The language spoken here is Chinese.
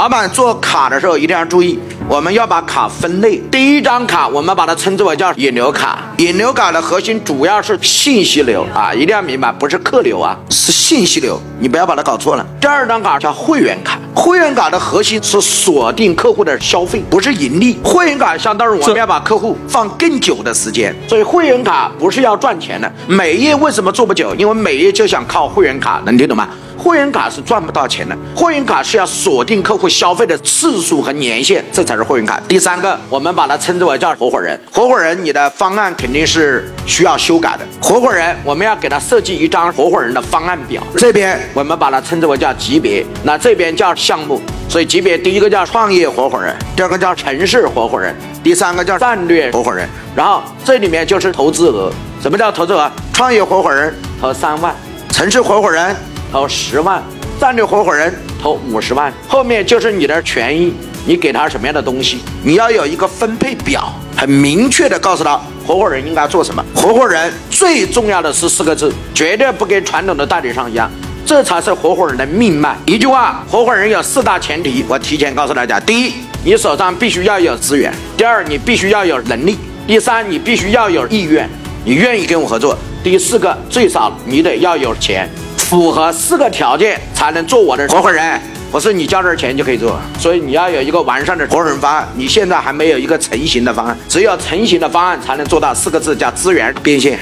老板做卡的时候一定要注意，我们要把卡分类。第一张卡我们把它称之为叫引流卡，引流卡的核心主要是信息流啊，一定要明白，不是客流啊，是信息流，你不要把它搞错了。第二张卡叫会员卡，会员卡的核心是锁定客户的消费，不是盈利。会员卡相当于我们要把客户放更久的时间，所以会员卡不是要赚钱的。美业为什么做不久？因为美业就想靠会员卡，能听懂吗？会员卡是赚不到钱的，会员卡是要锁定客户消费的次数和年限，这才是会员卡。第三个，我们把它称之为叫合伙人。合伙人，你的方案肯定是需要修改的。合伙人，我们要给他设计一张合伙人的方案表。这边我们把它称之为叫级别，那这边叫项目。所以级别第一个叫创业合伙人，第二个叫城市合伙人，第三个叫战略合伙人。然后这里面就是投资额。什么叫投资额？创业合伙人投三万，城市合伙人。投十万，战略合伙人投五十万，后面就是你的权益，你给他什么样的东西，你要有一个分配表，很明确的告诉他合伙人应该做什么。合伙人最重要的是四个字，绝对不跟传统的代理商一样，这才是合伙人的命脉。一句话，合伙人有四大前提，我提前告诉大家：第一，你手上必须要有资源；第二，你必须要有能力；第三，你必须要有意愿，你愿意跟我合作；第四个，最少你得要有钱。符合四个条件才能做我的合伙人，不是你交点钱就可以做，所以你要有一个完善的合伙人方案。你现在还没有一个成型的方案，只有成型的方案才能做到四个字，叫资源变现。